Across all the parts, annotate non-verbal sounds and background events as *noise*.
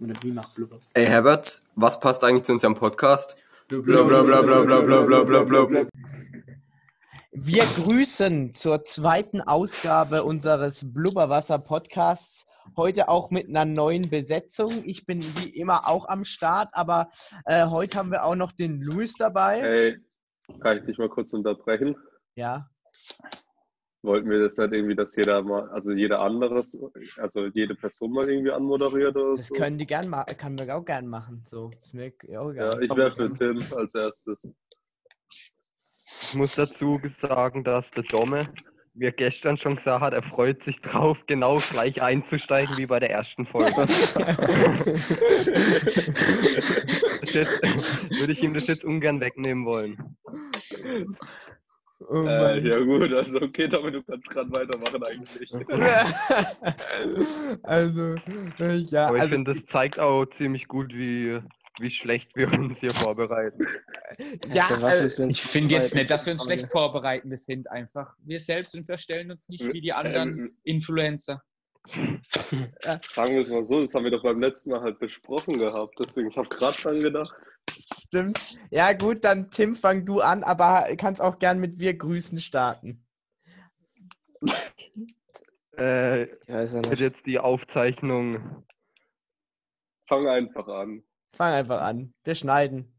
Oder wie macht Blubber? Ey Herbert, was passt eigentlich zu unserem Podcast? Wir grüßen zur zweiten Ausgabe unseres Blubberwasser-Podcasts. Heute auch mit einer neuen Besetzung. Ich bin wie immer auch am Start, aber äh, heute haben wir auch noch den Luis dabei. Hey, kann ich dich mal kurz unterbrechen? Ja. Wollten wir das nicht irgendwie, dass jeder mal, also jeder anderes, also jede Person mal irgendwie anmoderiert oder Das so? können die gern machen, kann wir auch gern machen. So, ist mir auch ja, egal. ich wäre für Tim als erstes. Ich muss dazu sagen, dass der Domme mir gestern schon gesagt hat, er freut sich drauf, genau gleich einzusteigen wie bei der ersten Folge. *laughs* Jetzt, würde ich ihm das jetzt ungern wegnehmen wollen. Oh Äh, ja gut, also okay, Tommy, du kannst gerade weitermachen eigentlich. *laughs* also, äh, ja, Aber ich also, finde, das zeigt auch ziemlich gut, wie, wie schlecht wir uns hier vorbereiten. *laughs* ja, wenn's Ich finde jetzt nicht, dass wir uns schlecht vorbereiten. Wir sind einfach wir selbst und verstellen uns nicht wie die anderen Ähm, Influencer. *laughs* sagen wir es mal so, das haben wir doch beim letzten Mal halt besprochen gehabt. Deswegen, ich habe gerade dran gedacht. Stimmt. Ja, gut, dann Tim, fang du an, aber kannst auch gern mit Wir grüßen starten. Äh, Ich weiß ja wird nicht. jetzt die Aufzeichnung. Fang einfach an. Fang einfach an. Wir schneiden.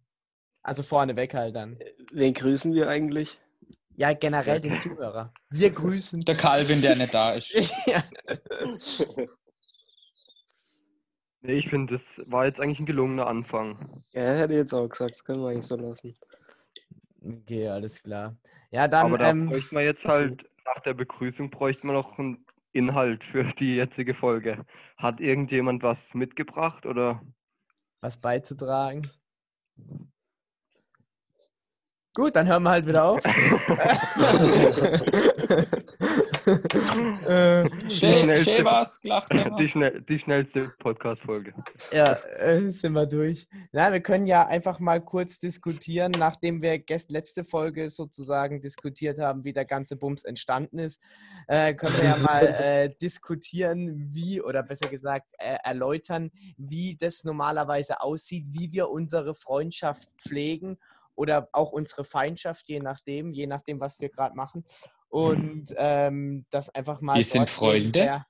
Also vorne weg halt dann. Wen grüßen wir eigentlich? Ja, generell den Zuhörer. Wir grüßen. Der Calvin, der nicht da ist. *laughs* *laughs* ja. Nee, ich finde, das war jetzt eigentlich ein gelungener Anfang. Ja, hätte ich jetzt auch gesagt, das können wir eigentlich so lassen. Okay, alles klar. Ja, dann, Aber da ähm, bräuchte man jetzt halt, nach der Begrüßung bräuchte man noch einen Inhalt für die jetzige Folge. Hat irgendjemand was mitgebracht oder? was beizutragen. Gut, dann hören wir halt wieder auf. *laughs* *laughs* äh, was, gelacht haben Die, schnell, die schnellste Podcast-Folge. Ja, äh, sind wir durch. Na, wir können ja einfach mal kurz diskutieren, nachdem wir gest letzte Folge sozusagen diskutiert haben, wie der ganze Bums entstanden ist, äh, können wir ja mal *laughs* äh, diskutieren, wie, oder besser gesagt, äh, erläutern, wie das normalerweise aussieht, wie wir unsere Freundschaft pflegen oder auch unsere Feindschaft, je nachdem, je nachdem, was wir gerade machen. Und ähm, das einfach mal. Wir sind dort gehen, Freunde? wer-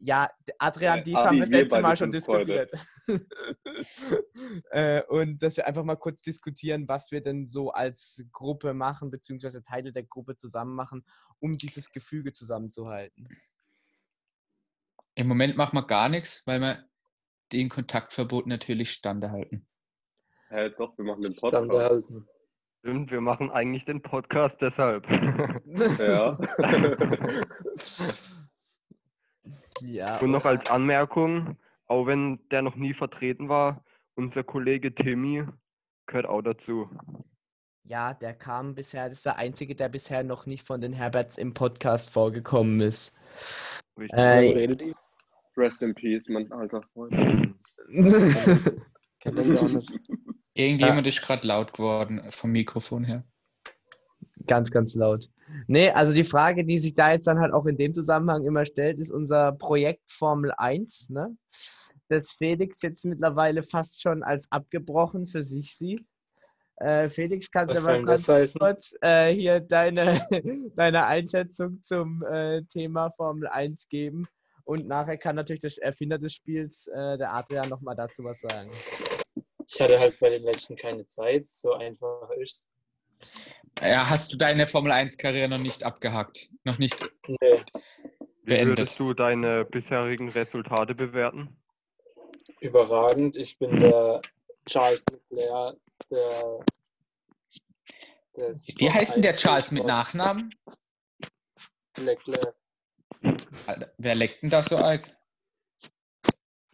Ja, Adrian, Äh, dies haben wir das wir letzte Mal schon sind diskutiert. *laughs* äh, und dass wir einfach mal kurz diskutieren, was wir denn so als Gruppe machen, beziehungsweise Teile der Gruppe zusammen machen, um dieses Gefüge zusammenzuhalten. Im Moment machen wir gar nichts, weil wir den Kontaktverbot natürlich standhalten. Hä, doch, wir machen den Podcast. erhalten. Stimmt, wir machen eigentlich den Podcast deshalb. *laughs* Ja. *laughs* ja. Und noch als Anmerkung, auch wenn der noch nie vertreten war, unser Kollege Timmy gehört auch dazu. Ja, der kam bisher, das ist der einzige, der bisher noch nicht von den Herberts im Podcast vorgekommen ist. Richtig. Äh, redet ihr? Rest in Peace, mein alter Freund. *laughs* Kennt ihr gar nicht. Irgendjemand ist gerade laut geworden vom Mikrofon her. Ganz, ganz laut. Nee, also die Frage, die sich da jetzt dann halt auch in dem Zusammenhang immer stellt, ist unser Projekt Formel 1, ne? Das Felix jetzt mittlerweile fast schon als abgebrochen für sich sieht. Äh, Felix, kannst du mal ganz heißen? kurz äh, hier deine, *laughs* deine Einschätzung zum äh, Thema Formel 1 geben? Und nachher kann natürlich der Erfinder des Spiels, äh, der Adrian, nochmal dazu was sagen. Ich hatte halt bei den letzten keine Zeit, so einfach ist Ja, hast du deine Formel 1-Karriere noch nicht abgehakt? Noch nicht Nee, Wie beendet. würdest du deine bisherigen Resultate bewerten? überragend. Ich bin der Charles Leclerc, der. Wie heißt denn der Charles mit. Nachnamen? Leclerc. Alter, wer leckt denn da so alt?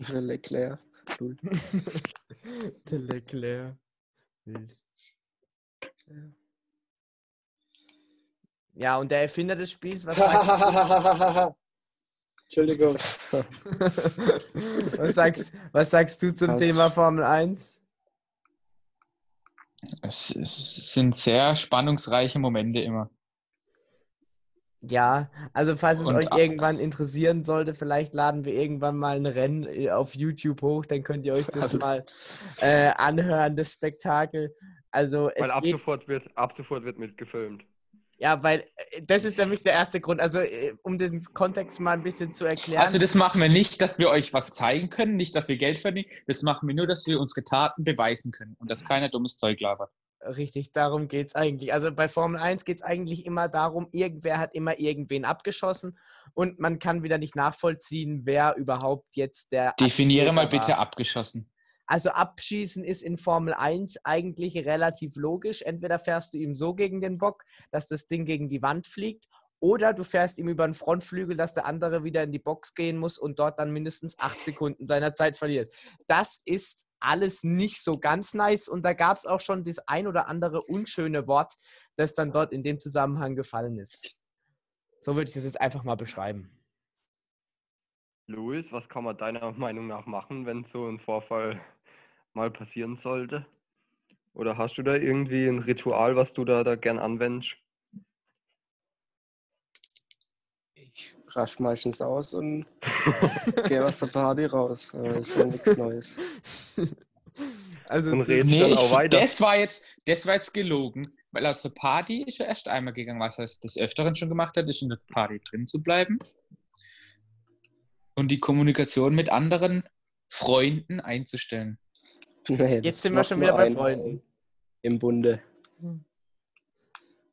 Leclerc. Cool. *laughs* der Leclerc. Wild. Ja, und der Erfinder des Spiels, was sagst du? *laughs* Entschuldigung. *laughs* was, sagst, was sagst du zum. Thema Formel 1? Es, es sind sehr spannungsreiche Momente immer. Ja, also falls es Und euch irgendwann interessieren sollte, vielleicht laden wir irgendwann mal ein Rennen äh, auf YouTube hoch, dann könnt ihr euch das Also- *laughs* mal äh, anhören, das Spektakel. Also es Weil ab geht, sofort, wird, ab sofort wird mitgefilmt. ja, weil äh, das ist nämlich der erste Grund. Also äh, um den Kontext mal ein bisschen zu erklären. Also das machen wir nicht, dass wir euch was zeigen können, nicht, dass wir Geld verdienen. Das machen wir nur, dass wir unsere Taten beweisen können und dass keiner dummes Zeug labert. Richtig, darum geht es eigentlich. Also bei Formel 1 geht es eigentlich immer darum, irgendwer hat immer irgendwen abgeschossen und man kann wieder nicht nachvollziehen, wer überhaupt jetzt der. Definiere mal Attentäter bitte war. abgeschossen. Also abschießen ist in Formel 1 eigentlich relativ logisch. Entweder fährst du ihm so gegen den Bock, dass das Ding gegen die Wand fliegt, oder du fährst ihm über den Frontflügel, dass der andere wieder in die Box gehen muss und dort dann mindestens acht Sekunden seiner Zeit verliert. Das ist alles nicht so ganz nice und da gab es auch schon das ein oder andere unschöne Wort, das dann dort in dem Zusammenhang gefallen ist. So würde ich das jetzt einfach mal beschreiben. Luis, was kann man deiner *laughs* Meinung nach machen, wenn so ein Vorfall mal passieren sollte? Oder hast du da irgendwie ein Ritual, was du da, da gern anwendest? Rasch meistens aus und *laughs* gehe aus der Party raus. Ich will nichts Neues. *laughs* Also Und das- reden Nee, dann ich, auch weiter. das, war jetzt, das war jetzt gelogen, weil aus der Party ist er erst einmal gegangen. Was er des Öfteren schon gemacht hat, ist in der Party drin zu bleiben und die Kommunikation mit anderen Freunden einzustellen. Nee, Jetzt sind wir schon wieder bei Freunden. Im Bunde.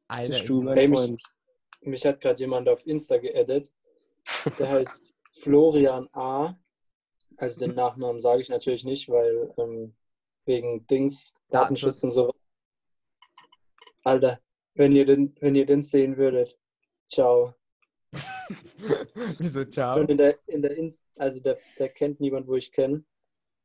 Alter, Bist du mein Hey, mich-. Mich hat gerade jemand auf Insta geaddet. Der heißt Florian A. Also den Nachnamen sage ich natürlich nicht, weil ähm, wegen Dings, Datenschutz. Und so. Alter, wenn ihr den, wenn ihr den sehen würdet. Ciao. *laughs* Wieso, ciao? Und in der, in der Inst also der, der kennt niemand, wo ich kenne.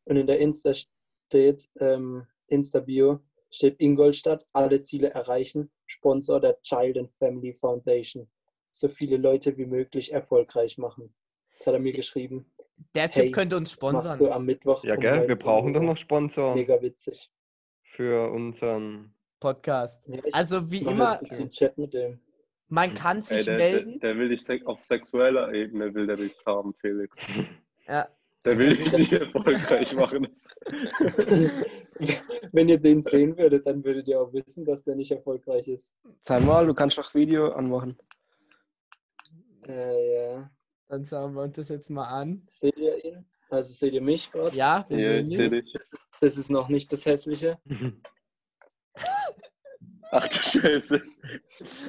Und in der Insta steht, ähm, Insta-Bio, steht Ingolstadt, alle Ziele erreichen, Sponsor der Child and Family Foundation. So viele Leute wie möglich erfolgreich machen. Das hat er mir geschrieben. Der Typ Hey, könnte uns Machst du sponsern. am Mittwoch. Ja, um gell? Wir 19 brauchen doch noch Sponsoren Mega witzig. für unseren. Podcast. Ja, Also wie immer, jetzt ein bisschen Chat mit dem. man kann Ey, sich der, der, melden. der will dich auf sexueller Ebene will der dich haben, Felix. Ja. Der will dich nicht erfolgreich machen. *laughs* Wenn ihr den sehen würdet, dann würdet ihr auch wissen, dass der nicht erfolgreich ist. Sag mal, du kannst doch Video anmachen. Äh, ja. Dann schauen wir uns das jetzt mal an. Seht ihr ihn? Also seht ihr mich gerade? Ja, wir Ja, sehen ich ihn. sehe dich. Das ist, das ist noch nicht das Hässliche. *laughs* Ach du Scheiße.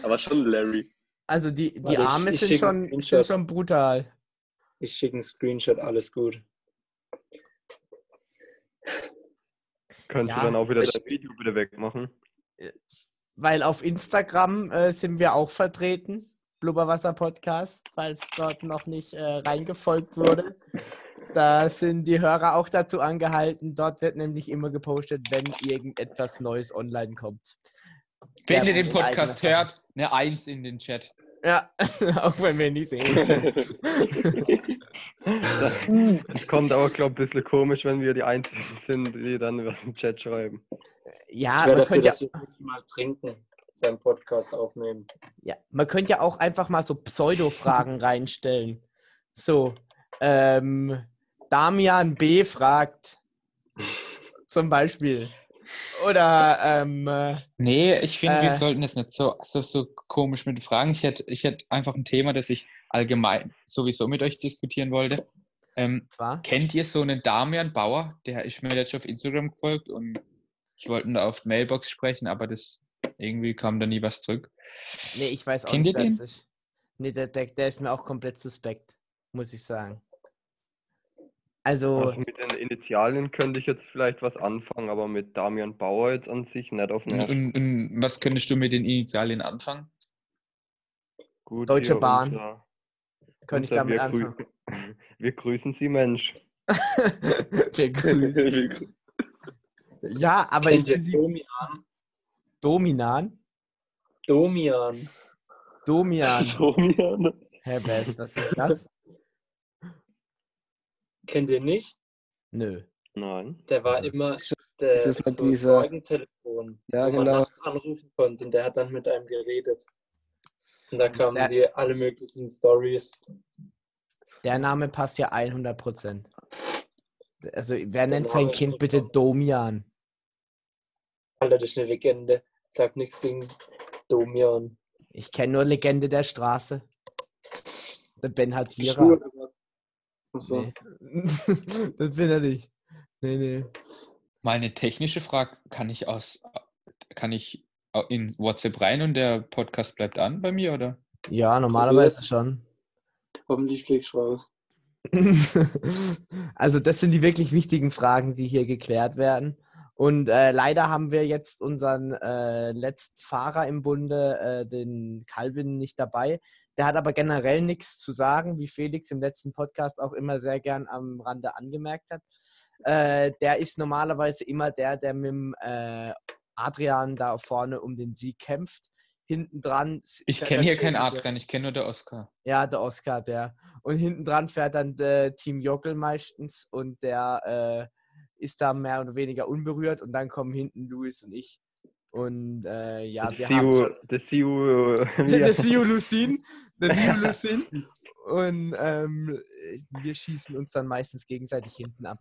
Aber schon Larry. Also die, die Warte, ich- Arme ich sind, schicke einen schon, sind schon brutal. Ich schicke einen Screenshot, alles gut. Könntest Ja, du dann auch wieder ich- das Video wieder wegmachen? Weil auf Instagram äh, sind wir auch vertreten. Blubberwasser Podcast, falls dort noch nicht äh, reingefolgt wurde. Da sind die Hörer auch dazu angehalten. Dort wird nämlich immer gepostet, wenn irgendetwas Neues online kommt. Wenn ihr den Podcast hört, eine Eins in den Chat. Ja, *laughs* auch wenn wir ihn nicht sehen. Das, *laughs* das kommt aber, glaube ich, ein bisschen komisch, wenn wir die Einzigen sind, die dann was im Chat schreiben. Ja, ich wäre dafür, ja, dass wir wirklich mal trinken beim Podcast aufnehmen. ja, man könnte ja auch einfach mal so Pseudo-Fragen *laughs* reinstellen. So, ähm, Damian B. fragt zum Beispiel. Oder, ähm, äh, Nee, ich finde, Äh. wir sollten das nicht so, so, so komisch mit Fragen. Ich hätte, ich hätte einfach ein Thema, das ich allgemein sowieso mit euch diskutieren wollte. Ähm, zwar, kennt ihr so einen Damian Bauer? Der ist mir jetzt auf Instagram gefolgt und ich wollte ihn da auf Mailbox sprechen, aber das irgendwie kam da nie was zurück. nee, ich weiß auch Kennt nicht, den? ist. Nee, der, der, der ist mir auch komplett suspekt, muss ich sagen. Also, Also mit den Initialien könnte ich jetzt vielleicht was anfangen, aber mit Damian Bauer jetzt an sich nicht auf den Und, und, und was könntest du mit den Initialien anfangen? Gut, Deutsche hier Bahn. unser- könnte ich damit wir, anfangen. grü- *laughs* wir grüßen Sie, Mensch. *laughs* Der Grüß. *laughs* ja, aber ich? Dominan. Domian. Domian. *laughs* Domian. Herr Best, was ist das? Kennt ihr nicht? Nö. Nein. Der war Also, immer der ist es nicht so dieser- Sorgentelefon, Ja, wo man genau. nachts anrufen konnte und der hat dann mit einem geredet. Und da kamen Der- die alle möglichen Stories. Der Name passt ja 100 Prozent. Also, wer nennt Name sein ist Kind super. bitte Domian? Alter, das ist eine Legende. Sag nichts gegen Domian. Ich kenne nur Legende der Straße. Der Ben was? Achso. Nee. *laughs* das bin er nicht. Nee, nee. Mal eine technische Frage, kann ich aus, kann ich in WhatsApp rein und der Podcast bleibt an bei mir, oder? Ja, normalerweise schon. Hoffentlich fliegst du raus. *laughs* also das sind die wirklich wichtigen Fragen, die hier geklärt werden. Und äh, leider haben wir jetzt unseren äh, letzten Fahrer im Bunde, äh, den Calvin, nicht dabei. Der hat aber generell nichts zu sagen, wie Felix im letzten Podcast auch immer sehr gern am Rande angemerkt hat. Äh, der ist normalerweise immer der, der mit dem äh, Adrian da vorne um den Sieg kämpft. Hinten dran. Ich kenne hier keinen Adrian, ich kenne nur der Oscar. Ja, der Oscar, der. Und hinten dran fährt dann der Team Jockel meistens und der äh, ist da mehr oder weniger unberührt und dann kommen hinten Luis und ich. Und äh, ja, wir haben Siu, *laughs* der, der Siu Lucin, der Siu *laughs* Lucin. Und ähm, wir schießen uns dann meistens gegenseitig hinten ab.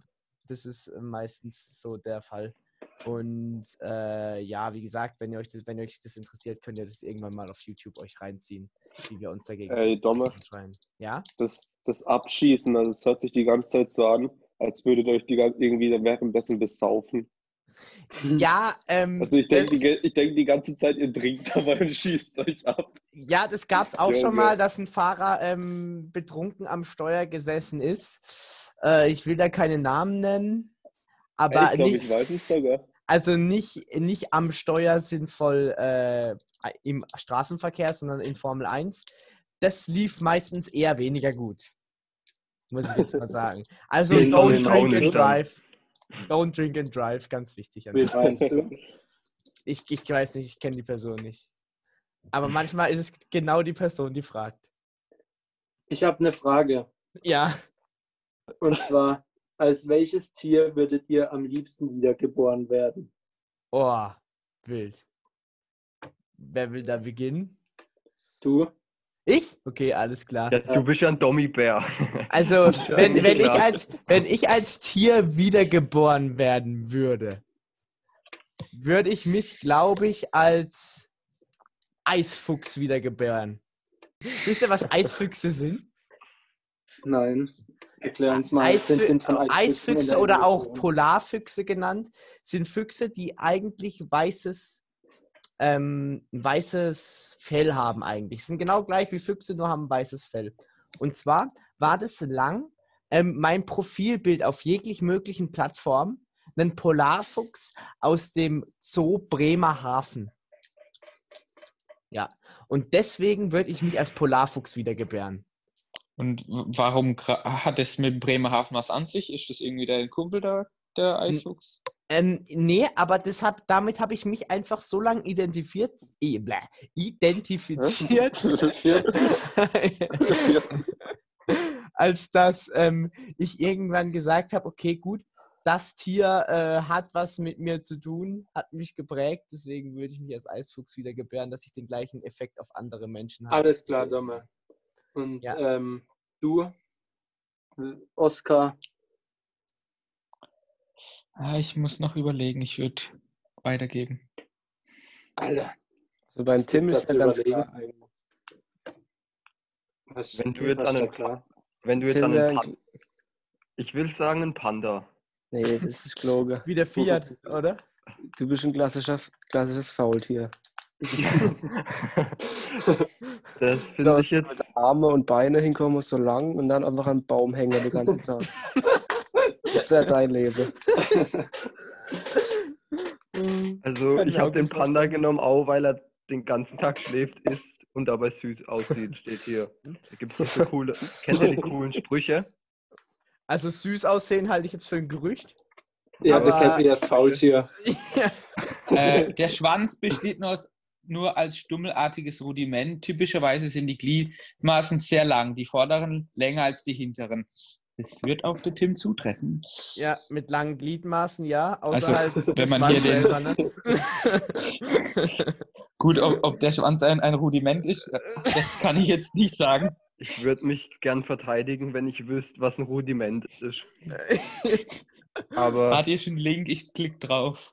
Das ist äh, meistens so der Fall. Und äh, ja, wie gesagt, wenn ihr euch das, wenn euch das interessiert, könnt ihr das irgendwann mal auf YouTube euch reinziehen, wie wir uns dagegen Ey, Domme. Ja? das, das Abschießen, also es hört sich die ganze Zeit so an, als würdet ihr euch die, irgendwie währenddessen besaufen. Ja, ähm, Also ich denke die, denk die ganze Zeit, ihr trinkt dabei und *laughs* schießt euch ab. ja, das gab es auch schon Junge. mal, dass ein Fahrer ähm, betrunken am Steuer gesessen ist. Äh, ich will da keine Namen nennen, aber Ey, ich glaube, nicht, ich weiß es sogar. also nicht, nicht am Steuer sinnvoll äh, im Straßenverkehr, sondern in Formel 1. Das lief meistens eher weniger gut. Muss ich jetzt mal sagen. Also Wen don't drink and drive. Don't drink and drive, ganz wichtig. Wen meinst du? Ich, ich weiß nicht, ich kenne die Person nicht. Aber manchmal ist es genau die Person, die fragt. Ich habe eine Frage. Ja, Und zwar, als welches Tier würdet ihr am liebsten wiedergeboren werden? oh, wild. Wer will da beginnen? Du? Ich? Okay, alles klar. Ja, du bist ja ein Dommi-Bär. Also, *laughs* wenn, wenn, ich als, wenn ich als Tier wiedergeboren werden würde, würde ich mich, glaube ich, als Eisfuchs wiedergebären. Wisst ihr, was Eisfüchse sind? Nein. Erklär uns mal Eisfü Sinn von Eisfüchse der oder auch. Polarfüchse genannt, sind Füchse, die eigentlich weißes, ähm, ein weißes Fell haben eigentlich. Sind genau gleich wie Füchse, nur haben ein weißes Fell. Und zwar war das lang ähm, mein Profilbild auf jeglich möglichen Plattformen, ein Polarfuchs aus dem Zoo Bremerhaven. Ja, und deswegen würde ich mich als Polarfuchs wiedergebären. Und warum hat es mit Bremerhaven was an sich? Ist das irgendwie dein Kumpel da, der Eisfuchs? Ähm, nee, aber das hab, damit habe ich mich einfach so lange identifiziert, eh, bläh, identifiziert, *laughs* *laughs* als dass ähm, ich irgendwann gesagt habe, okay, gut, das Tier äh, hat was mit mir zu tun, hat mich geprägt, deswegen würde ich mich als Eisfuchs wieder gebären, dass ich den gleichen Effekt auf andere Menschen habe. Alles klar, Domme. Und Ja. ähm, du, Oskar, Ah, ich muss noch überlegen, ich würde weitergeben. Alter, Also beim was Tim ist ja ganz überlegen klar. Was, Wenn du jetzt an einen- klar? Wenn du jetzt Tim an wär einen ein- Pan Ich will sagen ein Panda. Nee, das ist gelogen. Wie der Fiat, oder? Du bist ein klassischer, klassisches Faultier. *laughs* Das finde ich jetzt. Mit Arme und Beine hinkommen, so lang und dann einfach am Baum hängen den ganzen Tag. *laughs* Das wäre dein Leben. *laughs* Also ich habe den Panda genommen, auch weil er den ganzen Tag schläft, isst und dabei süß aussieht, steht hier. Da gibt es so coole. Kennt ihr die coolen Sprüche? Also süß aussehen halte ich jetzt für ein Gerücht. Ja, Aber- deshalb eher das Faultier. *laughs* Äh, der Schwanz besteht nur, aus, nur als stummelartiges Rudiment. Typischerweise sind die Gliedmaßen sehr lang, die vorderen länger als die hinteren. Das wird auf den Tim zutreffen. Ja, mit langen Gliedmaßen, ja. Also, Außerhalb des, wenn man hier Schwanz den- selber, ne? *laughs* *laughs* Gut, ob, ob der Schwanz ein, ein Rudiment ist, das kann ich jetzt nicht sagen. Ich würde mich gern verteidigen, wenn ich wüsste, was ein Rudiment ist. *laughs* Aber Hat ihr schon einen Link? Ich klick drauf.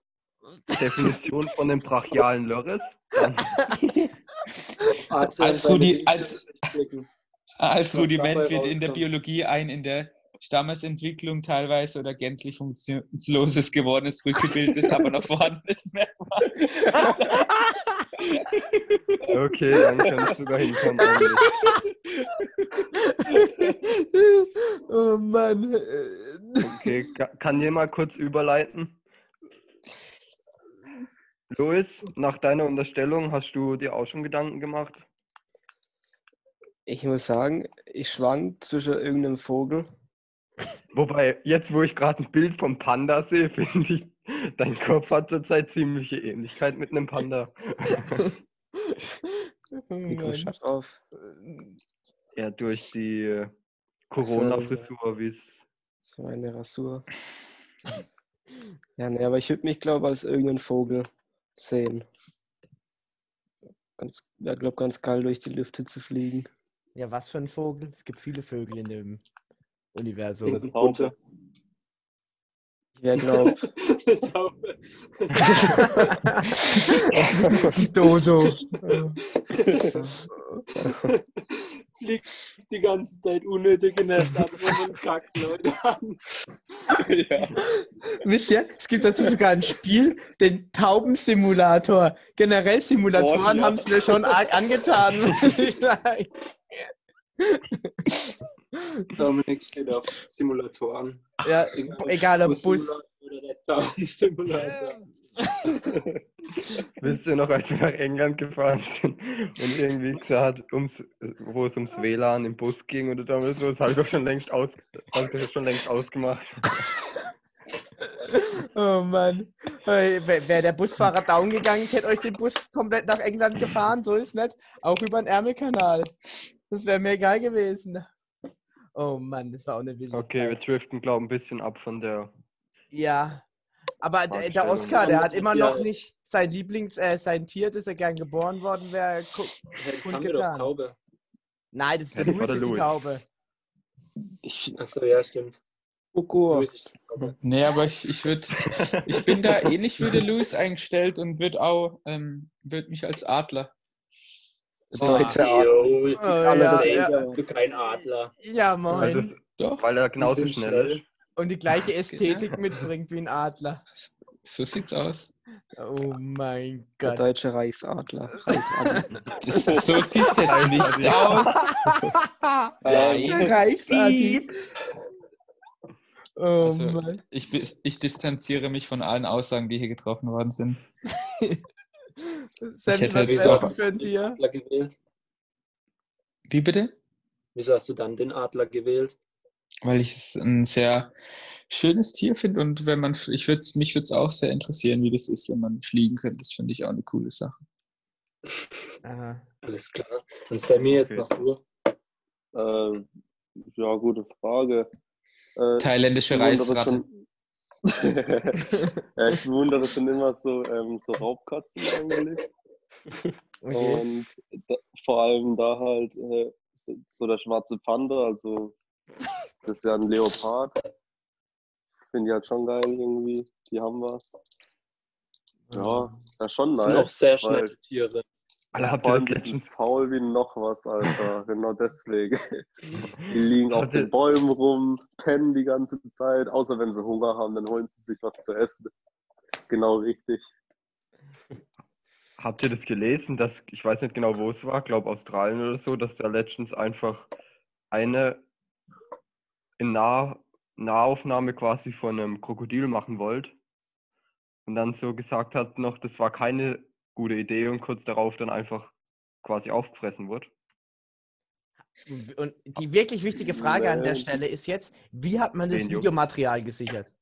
Definition von dem brachialen Lörres? Als Rudi- als-. Als Rudiment wird in der. Biologie ein in der Stammesentwicklung teilweise oder gänzlich funktionsloses gewordenes Rückgebild ist, aber noch vorhandenes Merkmal. *laughs* Okay, dann kann ich sogar hinkommen. *laughs* oh Mann. Okay, ka- kann jemand kurz überleiten? Louis, nach deiner Unterstellung hast du dir auch schon Gedanken gemacht? Ich muss sagen, ich schwank zwischen irgendeinem Vogel. Wobei, jetzt wo ich gerade ein Bild vom Panda sehe, *laughs* finde ich, dein Kopf hat zurzeit ziemliche Ähnlichkeit mit einem Panda. *laughs* Oh Nico, auf. Ja, durch die äh, Corona-Frisur, wie es. So eine Rasur. Ja, ne, aber ich würde mich, glaube als irgendeinen Vogel sehen. Ganz, ja, glaube ganz geil durch die Lüfte zu fliegen. Ja, was für ein Vogel? Es gibt viele Vögel in dem Universum. Links und runter. Ich wäre, glaube Taube. *laughs* Dodo. Fliegt die ganze Zeit unnötig in der Stadt rum und kackt Leute an. ja. Wisst ihr, es gibt dazu sogar ein Spiel, den Taubensimulator. Generell Simulatoren Oh, ja. haben es mir schon arg angetan. *laughs* Dominik steht auf Simulatoren. ja, egal ob Bus. Taubensimulator. *laughs* *laughs* Wisst ihr noch, als wir nach England gefahren sind und irgendwie gesagt, ums, wo es ums WLAN im Bus ging oder damals so, das habe ich doch schon längst, aus, schon längst ausgemacht. Oh Mann. Wäre wär der Busfahrer down gegangen, hätte euch den Bus komplett nach England gefahren, so ist nicht. Auch über den Ärmelkanal. Das wäre mir egal gewesen. Oh Mann, das war auch eine wilde Okay, wir Zeit. driften, glaube ich, ein bisschen ab von der. Ja. Aber der, der. Oscar, der hat immer noch Ja. nicht sein Lieblings-, äh, sein Tier, das er gern geboren worden wäre. Hey, das haben wir doch. Taube. Nein, das ist Ja, Louis, der das ist die. Taube. ich. Achso, ja, stimmt. Kuckuck. Nee, aber ich, ich würde, ich bin da ähnlich wie der Louis eingestellt und würde auch, ähm, würde mich als Adler. Deutsche Art. Yo, du, Oh, ja, ja. du kein Adler. Ja, Weil, moin. das, Doch, weil er genauso schnell schnell. ist. Und die gleiche Das ja. Ästhetik mitbringt wie ein Adler. so sieht's aus. Oh mein Der Gott. deutsche Reichsadler. Reichsadler. *laughs* Das, so sieht's jetzt nicht aus. *laughs* Der Reichsadi. Oh Also, Mann. ich, ich distanziere mich von allen Aussagen, die hier getroffen worden sind. *laughs* Sammy, hätte was wärst auch- du für ein Den Tier? Adler gewählt. Wie bitte? Wieso hast du dann den Adler gewählt? Weil ich es ein sehr schönes Tier finde und wenn man, ich würde mich würde es auch sehr interessieren, wie das ist, wenn man fliegen könnte. Das finde ich auch eine coole Sache. *laughs* Aha. Alles klar. Und Sammy jetzt Okay. noch du. Ähm, ja, gute Frage. Äh, Thailändische ich Reisratte. schon- *laughs* ja, ich bewundere schon immer so, ähm, so Raubkatzen eigentlich. *laughs* Okay. Und da, vor allem da halt äh, so, so der schwarze Panda, also das ist ja ein Leopard. Finde ich halt schon geil irgendwie. Die haben was. Ja, ist ja schon Das sind auch nice. sehr schnelle Tiere. Alter, habt ihr das letztens faul wie noch was, Alter. *laughs* genau deswegen. Die liegen auf den Bäumen rum, pennen die ganze Zeit. Außer wenn sie Hunger haben, dann holen sie sich was zu essen. Genau richtig. Habt ihr das gelesen, dass, ich weiß nicht genau, wo es war, glaube Australien oder so, dass da letztens einfach eine in nah Nahaufnahme quasi von einem Krokodil machen wollte und dann so gesagt hat noch, das war keine gute Idee und kurz darauf dann einfach quasi aufgefressen wurde. Und die wirklich wichtige Frage an der Nee. Stelle ist jetzt, wie hat man das. Videomaterial gesichert?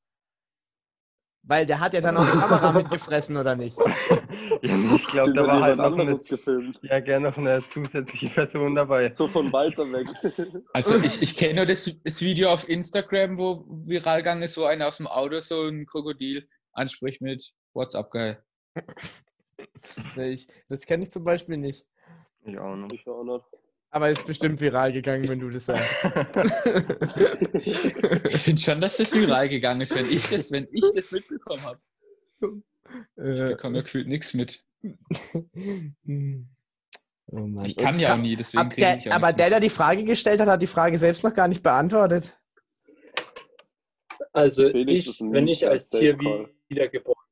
Weil der hat ja dann auch die *laughs* Kamera mitgefressen, oder nicht? *laughs* ja, ich glaube, da war halt noch eine, gefilmt. ja, gerne noch eine zusätzliche Person dabei. So von Walter weg. *laughs* Also ich, ich kenne nur das, das Video auf Instagram, wo viral gegangen ist, wo einer aus dem Auto so ein Krokodil anspricht mit WhatsApp geil. Nee, *laughs* Ich, das kenne ich zum Beispiel nicht. Ich auch noch. Ich auch nicht. Aber ist bestimmt viral gegangen, wenn du das sagst. *laughs* Ich finde schon, dass das viral gegangen ist, wenn ich das, wenn ich das mitbekommen habe. Ich Äh, bekomme ja gefühlt nichts mit. *laughs* oh Mann. Ich kann Und ja auch nie, deswegen kriege ich auch aber der, der die Frage gestellt hat, hat die Frage selbst noch gar nicht beantwortet. Also Felix ich, wenn ich als Tier wiedergeboren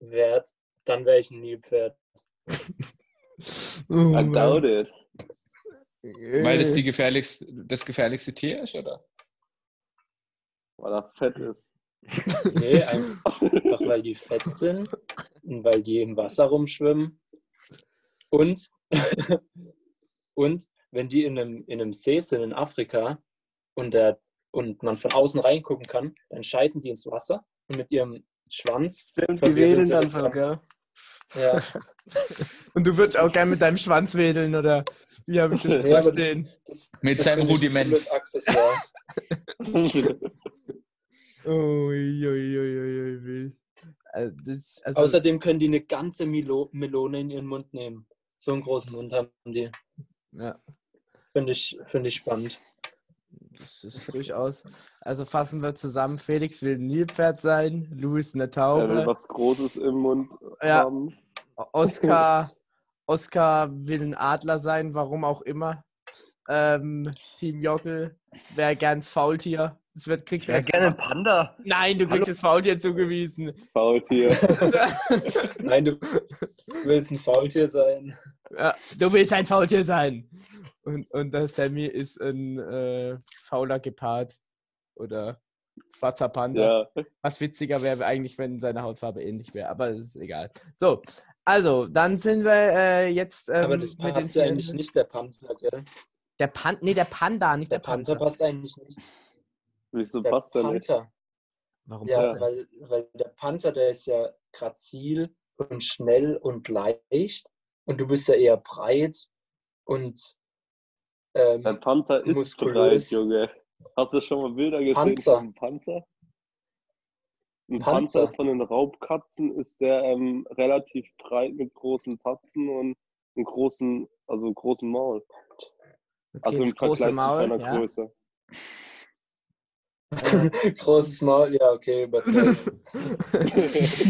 werde, dann wäre ich ein Nilpferd. Oh, I doubt it. Weil das die gefährlichste, das gefährlichste Tier ist, oder? Weil er fett ist. Nee, einfach weil die fett sind und weil die im Wasser rumschwimmen. Und, *laughs* und wenn die in einem, in einem See sind in Afrika und, der, und man von außen reingucken kann, dann scheißen die ins Wasser und mit ihrem Schwanz. Stimmt, die sie dann so, gell? Ja, *laughs* Und du würdest auch gern mit deinem Schwanz wedeln, oder wie habe ich das *laughs* Ja, aber das- verstehen? das, Mit das seinem Rudiment. Accessoire. *laughs* Ui, ui, ui. Also, das, also, Außerdem können die eine ganze Milo Melone in ihren Mund nehmen. So einen großen Mund haben die. ja, Finde ich, finde ich spannend. Das ist *laughs* durchaus. Also fassen wir zusammen: Felix will ein Nilpferd sein, Louis eine Er will Taube, was Großes im Mund Ja. haben. Oscar, *laughs* Oscar will ein Adler sein, warum auch immer. Ähm, Team Jockel wäre gern Faultier. Das wird kriegt Ich wäre er- gerne ein Panda. Nein, du kriegst das Faultier zugewiesen. Faultier. *laughs* Nein, du willst ein Faultier sein. Ja, du willst ein Faultier sein. Und, und der Sammy ist ein äh, fauler Gepard oder schwarzer Panda. ja. Was witziger wäre eigentlich, wenn seine Hautfarbe ähnlich wäre, aber das ist egal. So, also, dann sind wir äh, jetzt ähm, Aber das passt ja eigentlich nicht, der Panther, gell? Der Pan nee, der Panda, nicht Der der, Panther Panther. passt eigentlich nicht. Wieso Der passt der nicht? Panther. Warum Ja, weil, weil der Panther, der ist ja grazil und schnell und leicht. Und du bist ja eher breit und ähm, Ein Panther ist Muskulös. breit, Junge. Hast du schon mal Bilder gesehen Panzer. von einem Panther? Ein Panzer. Panzer ist von den Raubkatzen, ist der ähm, relativ breit mit großen Tatzen und einem großen, also großen Maul. Okay, Also im Vergleich zu seiner ja. Größe. *laughs* großes Maul, ja, okay. Was? *laughs*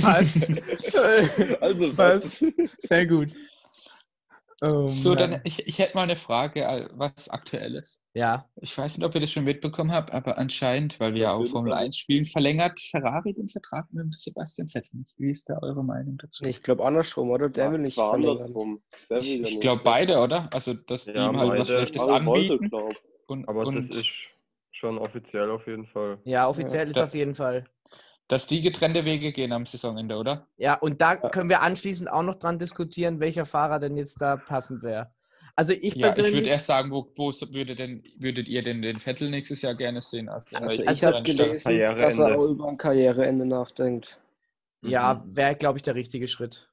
*laughs* Also Was? Sehr gut. Oh, So, dann, ich, ich hätte mal eine Frage, was Aktuelles. Ja, Ich weiß nicht, ob ihr das schon mitbekommen habt, aber anscheinend, weil wir ja auch Formel Fall. 1 spielen, verlängert Ferrari den Vertrag mit Sebastian Vettel. nicht. Wie ist da eure Meinung dazu? Ich glaube andersrum, oder? Der will nicht war verlängern. andersrum. Der will ich ich glaube beide, oder? Also, dass die Ja, ihm halt was. Schlechtes Also wollte, anbieten. glaub. Und, Aber und das ist schon offiziell auf jeden Fall. ja, offiziell ist da- auf jeden Fall. dass die getrennte Wege gehen am Saisonende, oder? Ja, und da können wir anschließend auch noch dran diskutieren, welcher Fahrer denn jetzt da passend wäre. Also ich Ja, ich persönlich. würde erst sagen, wo, wo würde denn, würdet ihr denn den Vettel nächstes Jahr gerne sehen? Also, in Also welchem ich habe gelesen, Karriereende. dass er auch über ein Karriereende nachdenkt. ja, Mhm. wäre, glaube ich, der richtige Schritt.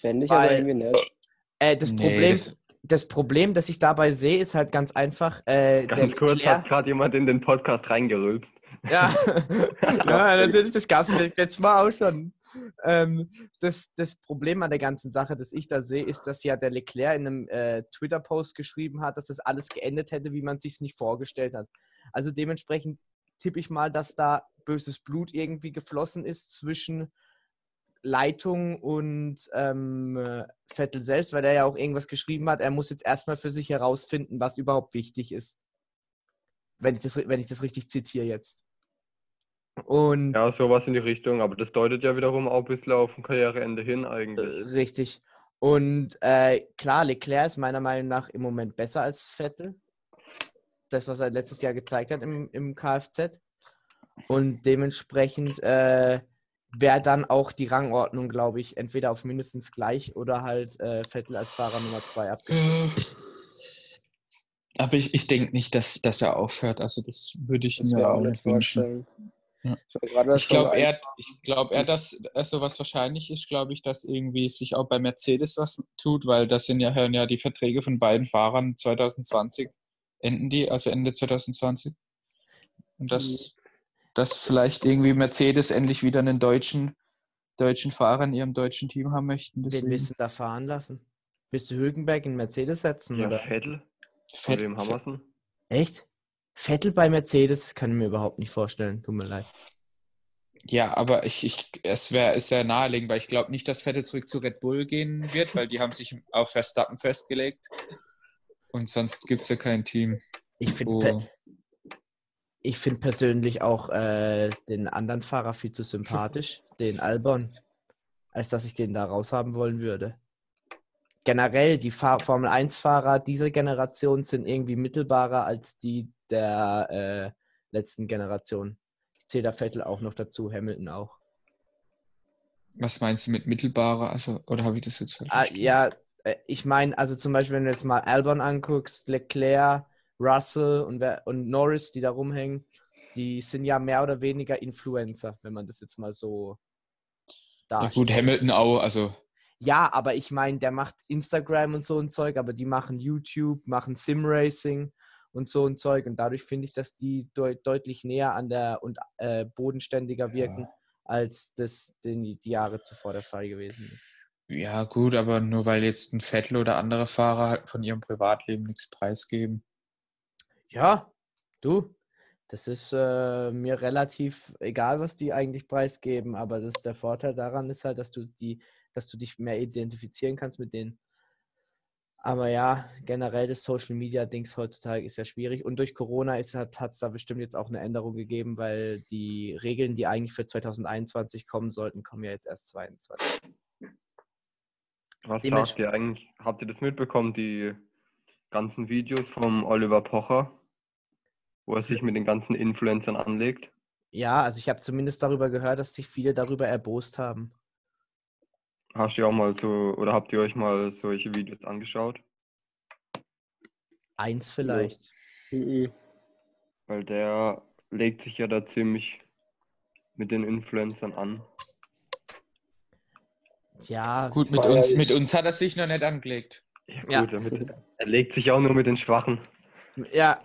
Fände ich aber Weil- irgendwie nicht. Äh, das, Nee, Problem, das- das Problem, das ich dabei sehe, ist halt ganz einfach. Äh, Ganz kurz Leclerc- hat gerade jemand in den Podcast reingerülpst. Ja, *laughs* ja natürlich, das gab es letztes Mal auch schon. Ähm, das, das Problem an der ganzen Sache, das ich da sehe, ist, dass ja der Leclerc in einem äh, Twitter-Post geschrieben hat, dass das alles geendet hätte, wie man es sich nicht vorgestellt hat. Also dementsprechend tippe ich mal, dass da böses Blut irgendwie geflossen ist zwischen Leitung und ähm, äh, Vettel selbst, weil er ja auch irgendwas geschrieben hat, er muss jetzt erstmal für sich herausfinden, was überhaupt wichtig ist. Wenn ich das, wenn ich das richtig zitiere jetzt. Und Ja, sowas in die Richtung, aber das deutet ja wiederum auch ein bisschen auf ein Karriereende hin eigentlich. äh, richtig. Und äh, klar, Leclerc ist meiner Meinung nach im Moment besser als Vettel. Das, was er letztes Jahr gezeigt hat im, im Kfz. Und dementsprechend äh, wäre dann auch die Rangordnung, glaube ich, entweder auf mindestens gleich oder halt äh, Vettel als Fahrer Nummer 2 abgestellt. Aber ich, ich denke nicht, dass, dass er aufhört. Also das würde ich Das mir auch nicht wünschen. vorstellen. Ja. Ich glaube eher, ich glaub eher, dass also was wahrscheinlich ist, glaube ich, dass irgendwie sich auch bei Mercedes was tut, weil das sind ja, hören ja die Verträge von beiden Fahrern 2020 enden die, also Ende 2020. Und dass, dass vielleicht irgendwie Mercedes endlich wieder einen deutschen, deutschen Fahrer in ihrem deutschen Team haben möchten. Wen Deswegen. willst du da fahren lassen? Willst du Hülkenberg in Mercedes setzen? Ja, oder? Vettel. Von haben wir's denn? Echt? Vettel bei Mercedes? Das kann ich mir überhaupt nicht vorstellen. Tut mir leid. Ja, aber ich, ich, es wäre ist sehr naheliegend, weil ich glaube nicht, dass Vettel zurück zu Red Bull gehen wird, weil die haben sich auf Verstappen festgelegt. Und sonst gibt es ja kein Team. Ich finde ich find persönlich auch äh, den anderen Fahrer viel zu sympathisch, *laughs* den Albon, als dass ich den da raushaben wollen würde. Generell, die Fahr Formel 1-Fahrer dieser Generation sind irgendwie mittelbarer als die der äh, letzten Generation. Ich zähle da Vettel auch noch dazu, Hamilton auch. was meinst du mit mittelbarer? Also, oder habe ich das jetzt falsch Ah, verstanden? ja, äh, ich meine, also zum Beispiel, wenn du jetzt mal Albon anguckst, Leclerc, Russell und, wer, und Norris, die da rumhängen, die sind ja mehr oder weniger Influencer, wenn man das jetzt mal so Ja, darstellt. gut, Hamilton auch, also Ja, aber ich meine, der macht Instagram und so ein Zeug, aber die machen YouTube, machen Simracing und so ein Zeug. Und dadurch finde ich, dass die deut deutlich näher an der und äh, bodenständiger wirken, als das den, die Jahre zuvor der Fall gewesen ist. ja gut, aber nur weil jetzt ein Vettel oder andere Fahrer halt von ihrem Privatleben nichts preisgeben. Ja, du, das ist äh, mir relativ egal, was die eigentlich preisgeben, aber das, der Vorteil daran ist halt, dass du die, dass du dich mehr identifizieren kannst mit denen. Aber ja, generell das Social Media Dings heutzutage ist ja schwierig und durch Corona ist hat es da bestimmt jetzt auch eine Änderung gegeben, weil die Regeln, die eigentlich für 2021 kommen sollten, kommen ja jetzt erst 2022. Was sagt ihr eigentlich? Habt ihr das mitbekommen, die ganzen Videos vom Oliver Pocher, wo er sich mit den ganzen Influencern anlegt? Ja, also ich habe zumindest darüber gehört, dass sich viele darüber erbost haben. Hast du auch mal so, oder habt ihr euch mal solche Videos angeschaut? Eins vielleicht. Mhm. Weil der legt sich ja da ziemlich mit den Influencern an. Ja, Gut, mit uns, mit uns hat er sich noch nicht angelegt. Ja, Ja. gut, damit, er legt sich auch nur mit den Schwachen. Ja,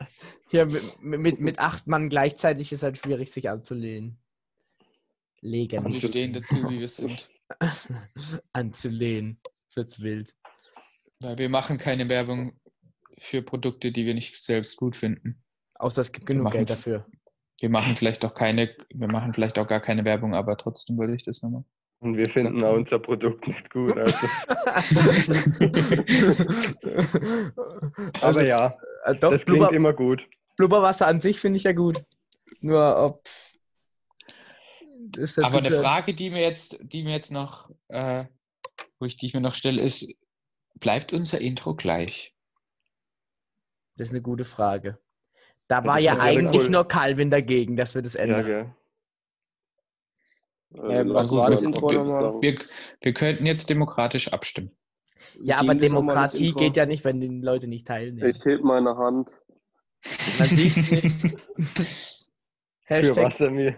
hier *laughs* mit, mit, mit acht Mann gleichzeitig ist halt schwierig, sich anzulehnen. Legen. Wir stehen dazu, wie wir sind. *laughs* Anzulehnen. Das wird's wild. Weil wir machen keine Werbung für Produkte, die wir nicht selbst gut finden. Außer es gibt genug machen- Geld dafür. Wir machen vielleicht auch keine, wir machen vielleicht auch gar keine Werbung, aber trotzdem wollte ich das nochmal. Und wir finden auch unser Produkt nicht gut. *laughs* Also. Aber also, ja, äh, doch, das klingt Blubber, immer gut. Blubberwasser an sich finde ich ja gut. Nur ob. Aber eine. Frage, die mir jetzt, die mir jetzt noch, äh, wo ich die ich mir noch stelle, ist, bleibt unser Intro gleich? Das ist eine gute Frage. Da Das war ja eigentlich cool. nur Calvin dagegen, dass wir das Ja, ändern. Äh, Ähm, was war das Intro nochmal? Wir, wir könnten jetzt demokratisch abstimmen. Ja, Ging aber Demokratie geht ja nicht, wenn die Leute nicht teilnehmen. Ich heb meine Hand. Man sieht's nicht. *laughs* Für Hashtag was er mir?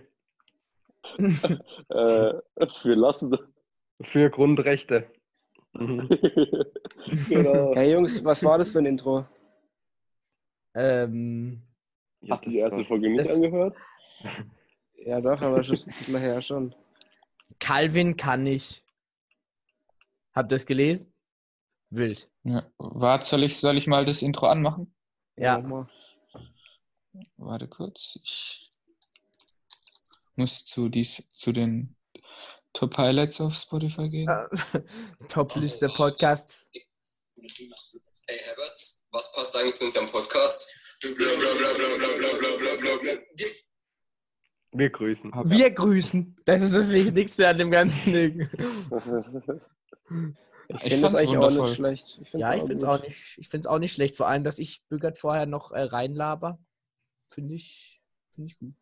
*laughs* Äh, für lassen. Für Grundrechte. Mhm. *laughs* genau. Hey Jungs, was war das für ein Intro? ähm, Hast du die erste Folge nicht das- angehört? Ja doch, aber schon mal her schon. Calvin kann ich. Habt ihr das gelesen? Wild. Ja. Warte, soll ich, soll ich mal das Intro anmachen? Ja. Mal. Warte kurz. Ich muss zu, dies, zu den Top Highlights auf Spotify gehen. *laughs* Top-Liste Podcast. Hey Herbert, was passt eigentlich zu unserem Podcast? Blablabla. Wir grüßen. Hab- Wir grüßen. Das ist das Wichtigste an dem ganzen Ding. *laughs* Ich Ich finde das eigentlich auch wundervoll. nicht schlecht. Ich find's Ja, ich finde es auch nicht, ich find's auch nicht schlecht. Vor allem, dass ich Bügert vorher noch äh, reinlaber. Finde ich, find ich gut.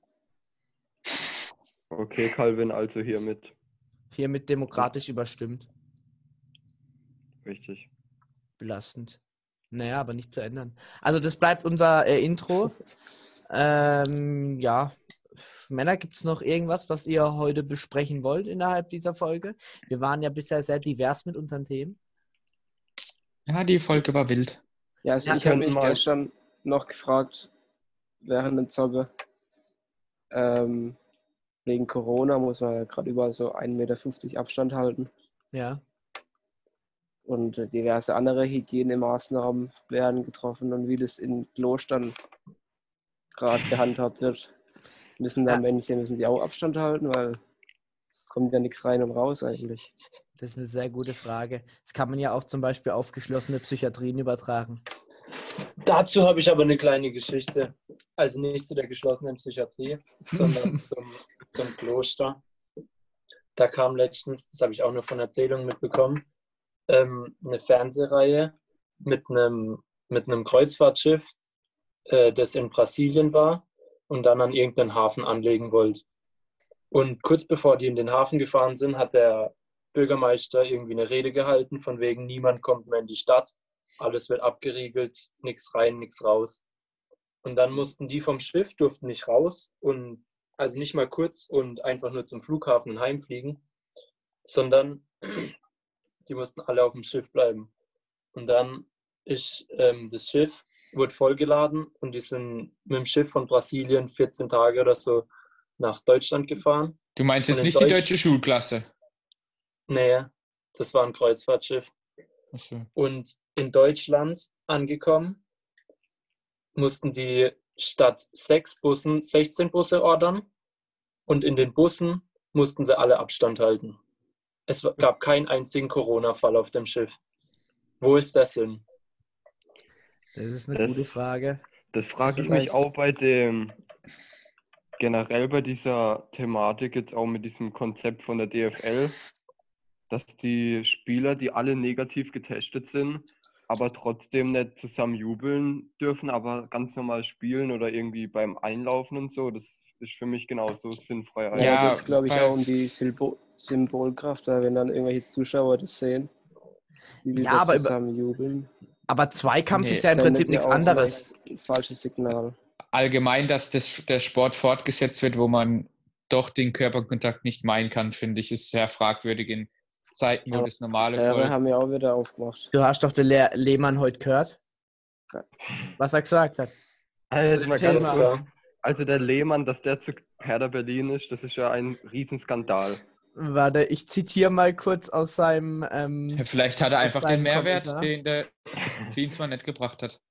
Okay, Calvin, also hiermit. Hiermit demokratisch überstimmt. Richtig. Belastend. Naja, aber nicht zu ändern. Also das bleibt unser äh, Intro. *laughs* ähm, ja, Männer, gibt es noch irgendwas, was ihr heute besprechen wollt innerhalb dieser Folge? Wir waren ja bisher sehr divers mit unseren Themen. Ja, die Folge war wild. Ja, also Ja, ich habe mich mal- gestern noch gefragt, während der Zocke, ähm, wegen Corona muss man ja gerade überall so 1,50 Meter Abstand halten. Ja. Und diverse andere Hygienemaßnahmen werden getroffen und wie das in Klostern gerade gehandhabt wird. Müssen da Ja. Menschen, müssen die auch Abstand halten, weil kommt ja nichts rein und raus eigentlich. Das ist eine sehr gute Frage. Das kann man ja auch zum Beispiel auf geschlossene Psychiatrien übertragen. Dazu habe ich aber eine kleine Geschichte. Also nicht zu der geschlossenen Psychiatrie, sondern *laughs* zum, zum Kloster. Da kam letztens, das habe ich auch nur von Erzählungen mitbekommen, ähm, eine Fernsehreihe mit einem, mit einem Kreuzfahrtschiff, äh, das in Brasilien war und dann an irgendeinen Hafen anlegen wollte. Und kurz bevor die in den Hafen gefahren sind, hat der Bürgermeister irgendwie eine Rede gehalten, von wegen niemand kommt mehr in die Stadt alles wird abgeriegelt, nichts rein, nichts raus. Und dann mussten die vom Schiff, durften nicht raus und also nicht mal kurz und einfach nur zum Flughafen und heimfliegen, sondern die mussten alle auf dem Schiff bleiben. Und dann ist ähm, das Schiff, wurde vollgeladen und die sind mit dem Schiff von Brasilien 14 Tage oder so nach Deutschland gefahren. Du meinst jetzt nicht die Deutsch- deutsche Schulklasse? Nee, das war ein Kreuzfahrtschiff. Achso. Und in Deutschland angekommen, mussten die statt sechs Bussen 16 Busse ordern und in den Bussen mussten sie alle Abstand halten. Es gab keinen einzigen Corona-Fall auf dem Schiff. Wo ist der Sinn? Das ist eine Das- gute Frage. Das frage ich mich auch bei dem, generell bei dieser Thematik jetzt auch mit diesem Konzept von der DFL, dass die Spieler, die alle negativ getestet sind, aber trotzdem nicht zusammen jubeln dürfen, aber ganz normal spielen oder irgendwie beim Einlaufen und so, das ist für mich genauso sinnfrei. Ja, eigentlich. Ja, da geht es, glaube ich, auch um die Symbo Symbolkraft, weil wenn dann irgendwelche Zuschauer das sehen, die Ja, aber zusammen jubeln, Aber Zweikampf Nee, ist ja im Prinzip ja nichts anderes. falsches Signal. Allgemein, dass das, der Sport fortgesetzt wird, wo man doch den Körperkontakt nicht meinen kann, finde ich, ist sehr fragwürdig in Zeiten, wo Aber das normale Volk. haben wir auch wieder aufgemacht. Du hast doch den Le Lehmann heute gehört, was er gesagt hat. Also, also der Lehmann, dass der zu Hertha Berlin ist, das ist ja ein Riesenskandal. Warte, ich zitiere mal kurz aus seinem. Ähm, Vielleicht hat er einfach den Mehrwert, Kommentar. den der Klinsmann nicht gebracht hat.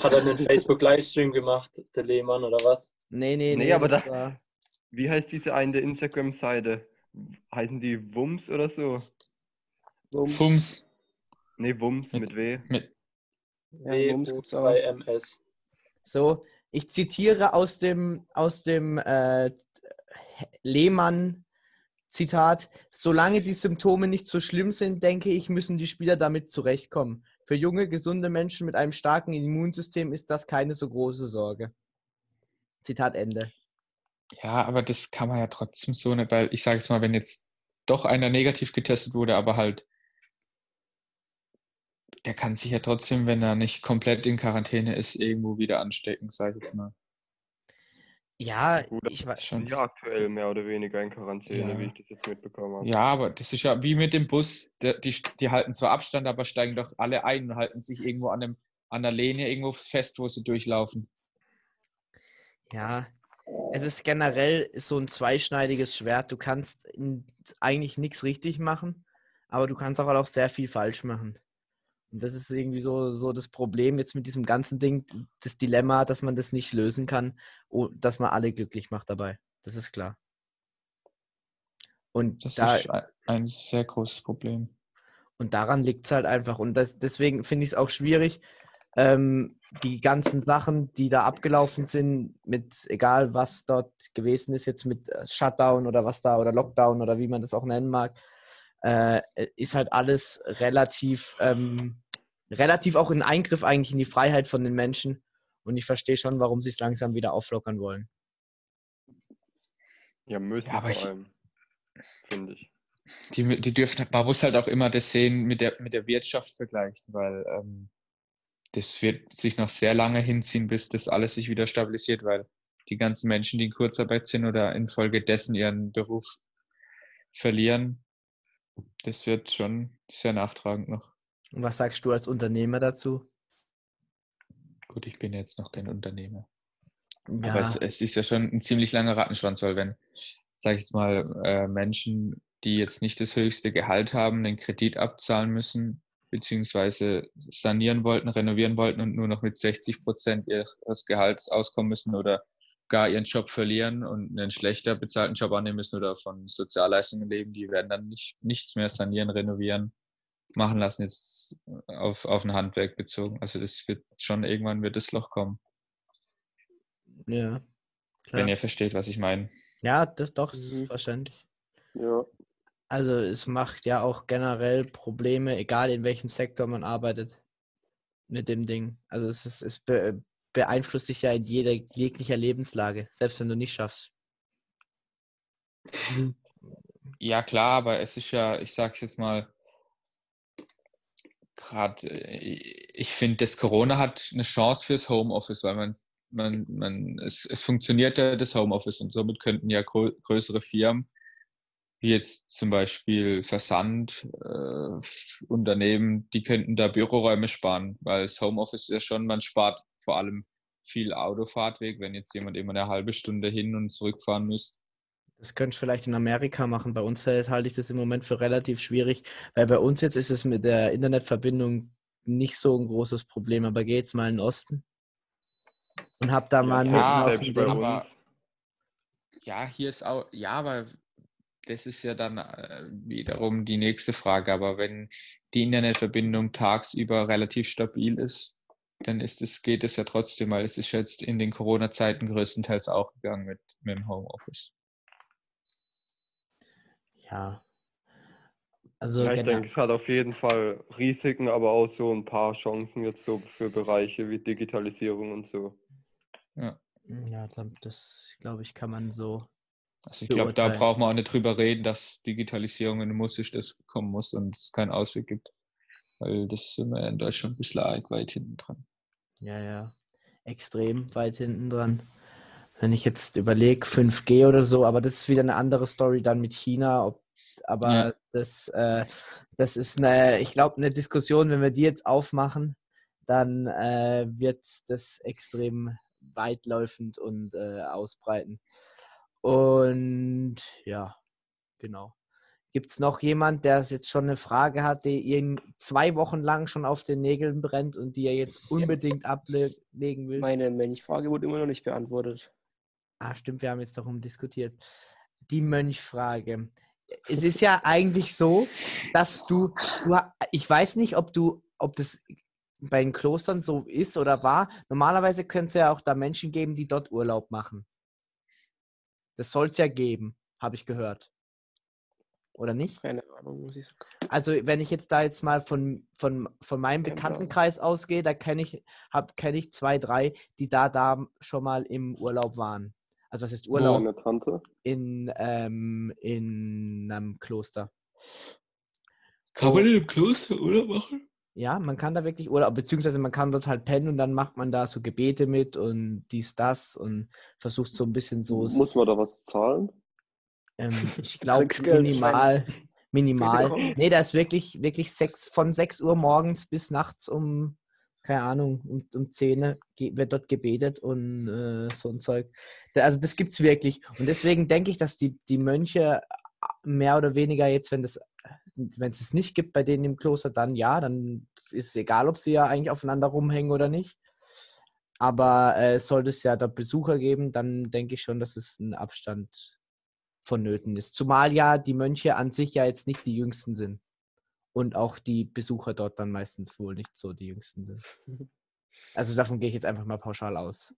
Hat er einen Facebook-Livestream gemacht, der Lehmann, oder was? Nee, nee, Nee, nee. aber da- war, Wie heißt diese eine Instagram-Seite? Heißen die Wums oder so? Wumms. Fums. Nee, Wums Mit- mit W. Mit, Ja, Wumms gibt's auch. W2MS. so, ich zitiere aus dem, aus dem äh, Lehmann. Zitat, solange die Symptome nicht so schlimm sind, denke ich, müssen die Spieler damit zurechtkommen. Für junge, gesunde Menschen mit einem starken Immunsystem ist das keine so große Sorge. Zitat Ende. ja, aber das kann man ja trotzdem so nicht, weil ich sage es mal, wenn jetzt doch einer negativ getestet wurde, aber halt, der kann sich ja trotzdem, wenn er nicht komplett in Quarantäne ist, irgendwo wieder anstecken, sage ich jetzt mal. Ja, Gut, ich weiß. Schon. Ja aktuell mehr oder weniger in Quarantäne, Ja. wie ich das jetzt mitbekommen habe. Ja, aber das ist ja wie mit dem Bus. Der, die, die halten zwar Abstand, aber steigen doch alle ein und halten sich irgendwo an, dem, an der Linie irgendwo fest, wo sie durchlaufen. Ja, es ist generell so ein zweischneidiges Schwert. Du kannst eigentlich nichts richtig machen, aber du kannst auch, auch sehr viel falsch machen. Und das ist irgendwie so, so das Problem jetzt mit diesem ganzen Ding, das Dilemma, dass man das nicht lösen kann, dass man alle glücklich macht dabei. Das ist klar. Und Das da, ist ein, ein sehr großes Problem. und daran liegt es halt einfach. Und das, deswegen finde ich es auch schwierig, ähm, die ganzen Sachen, die da abgelaufen sind, mit egal was dort gewesen ist, jetzt mit äh, Shutdown oder was da oder Lockdown oder wie man das auch nennen mag, äh, ist halt alles relativ, ähm, relativ auch ein Eingriff eigentlich in die Freiheit von den Menschen. Und ich verstehe schon, warum sie es langsam wieder auflockern wollen. Ja, müssen Ja, aber vor ich- allem, finde ich. Die, die dürfen, man muss halt auch immer das sehen mit der, mit der Wirtschaft vergleichen, weil ähm, das wird sich noch sehr lange hinziehen, bis das alles sich wieder stabilisiert, weil die ganzen Menschen, die in Kurzarbeit sind oder infolgedessen ihren Beruf verlieren. Das wird schon sehr nachtragend noch. Und was sagst du als Unternehmer dazu? Gut, ich bin jetzt noch kein Unternehmer. Ja, Aber es, es ist ja schon ein ziemlich langer Rattenschwanz, weil wenn, sage ich jetzt mal, äh, Menschen, die jetzt nicht das höchste Gehalt haben, den Kredit abzahlen müssen, beziehungsweise sanieren wollten, renovieren wollten und nur noch mit 60 Prozent ihres Gehalts auskommen müssen oder gar ihren Job verlieren und einen schlechter bezahlten Job annehmen müssen oder von Sozialleistungen leben, die werden dann nicht, nichts mehr sanieren, renovieren, machen lassen, jetzt auf, auf ein Handwerk bezogen. Also das wird schon irgendwann wird das Loch kommen, ja. wenn Klar. ihr versteht, was ich meine. Ja, das doch ist Mhm. verständlich. Ja, Also es macht ja auch generell Probleme, egal in welchem Sektor man arbeitet mit dem Ding. Also es, ist, es be beeinflusst dich ja in jeder jeglicher Lebenslage, selbst wenn du nicht schaffst. Ja, klar, aber es ist ja, ich sag's jetzt mal, gerade, ich finde, das Corona hat eine Chance fürs Homeoffice, weil man, man, man, es, es funktioniert ja das Homeoffice und somit könnten ja grö größere Firmen, wie jetzt zum Beispiel Versand, äh, die könnten da Büroräume sparen, weil das Homeoffice ist ja schon, man spart vor allem viel Autofahrtweg, wenn jetzt jemand immer eine halbe Stunde hin und zurückfahren müsste. Das könntest du vielleicht in Amerika machen. Bei uns halt, halte ich das im Moment für relativ schwierig, weil bei uns jetzt ist es mit der Internetverbindung nicht so ein großes Problem. Aber geh jetzt mal in den Osten und hab da mal ja, mitten auf selbst dem bei Ding. aber-. Ja, hier ist auch, ja, aber das ist ja dann äh, wiederum die nächste Frage. Aber wenn die Internetverbindung tagsüber relativ stabil ist, dann ist es, geht es ja trotzdem, weil es ist jetzt in den Corona-Zeiten größtenteils auch gegangen mit, mit dem Homeoffice. Ja. Also Ja, ich genau. denke, es hat auf jeden Fall Risiken, aber auch so ein paar Chancen jetzt so für Bereiche wie Digitalisierung und so. Ja, dann- das glaube ich, kann man so. Also ich glaube, da braucht man auch nicht drüber reden, dass Digitalisierung ein Muss ist, das kommen muss und es keinen Ausweg gibt. Weil das sind wir in Deutschland ein bisschen arg weit hinten dran. Ja, ja. Extrem weit hinten dran. Wenn ich jetzt überlege, 5G oder so, aber das ist wieder eine andere Story dann mit China. Ob, aber Ja. das, äh, das ist eine, ich glaube, eine Diskussion, wenn wir die jetzt aufmachen, dann äh, wird das extrem weitläufend und äh, ausbreiten. Und ja, genau. Gibt es noch jemand, der jetzt schon eine Frage hat, die ihn zwei Wochen lang schon auf den Nägeln brennt und die er jetzt unbedingt ablegen will? Meine Mönchfrage wurde immer noch nicht beantwortet. Ah, stimmt, wir haben jetzt darum diskutiert. Die Mönchfrage. Es *laughs* ist ja eigentlich so, dass du, du, ich weiß nicht, ob du, ob das bei den Klostern so ist oder war. Normalerweise könnte es ja auch da Menschen geben, die dort Urlaub machen. Das soll es ja geben, habe ich gehört. Oder nicht? Keine Ahnung, muss ich sagen. Also wenn ich jetzt da jetzt mal von, von, von meinem Kein Plan. Bekanntenkreis ausgehe, da kenne ich, hab, kenn ich zwei, drei, die da, da schon mal im Urlaub waren. Also was ist Urlaub? meine Tante. in, ähm, in einem Kloster. Kann man in einem Kloster Urlaub machen? Ja, man kann da wirklich Urlaub, beziehungsweise man kann dort halt pennen und dann macht man da so Gebete mit und dies, das und versucht so ein bisschen so. Muss man da was zahlen? Ähm, *laughs* ich glaube minimal. Minimal. Nee, da ist wirklich, wirklich sechs, von 6 Uhr morgens bis nachts um, keine Ahnung, um, um 10 Uhr ge- wird dort gebetet und äh, so ein Zeug. Da, also das gibt's wirklich. Und deswegen denke ich, dass die, die Mönche mehr oder weniger jetzt, wenn das, wenn es es nicht gibt bei denen im Kloster, dann ja, dann ist es egal, ob sie ja eigentlich aufeinander rumhängen oder nicht. Aber äh, sollte es ja dort Besucher geben, dann denke ich schon, dass es ein Abstand vonnöten ist. Zumal ja die Mönche an sich ja jetzt nicht die jüngsten sind. Und auch die Besucher dort dann meistens wohl nicht so die jüngsten sind. *laughs* Also davon gehe ich jetzt einfach mal pauschal aus.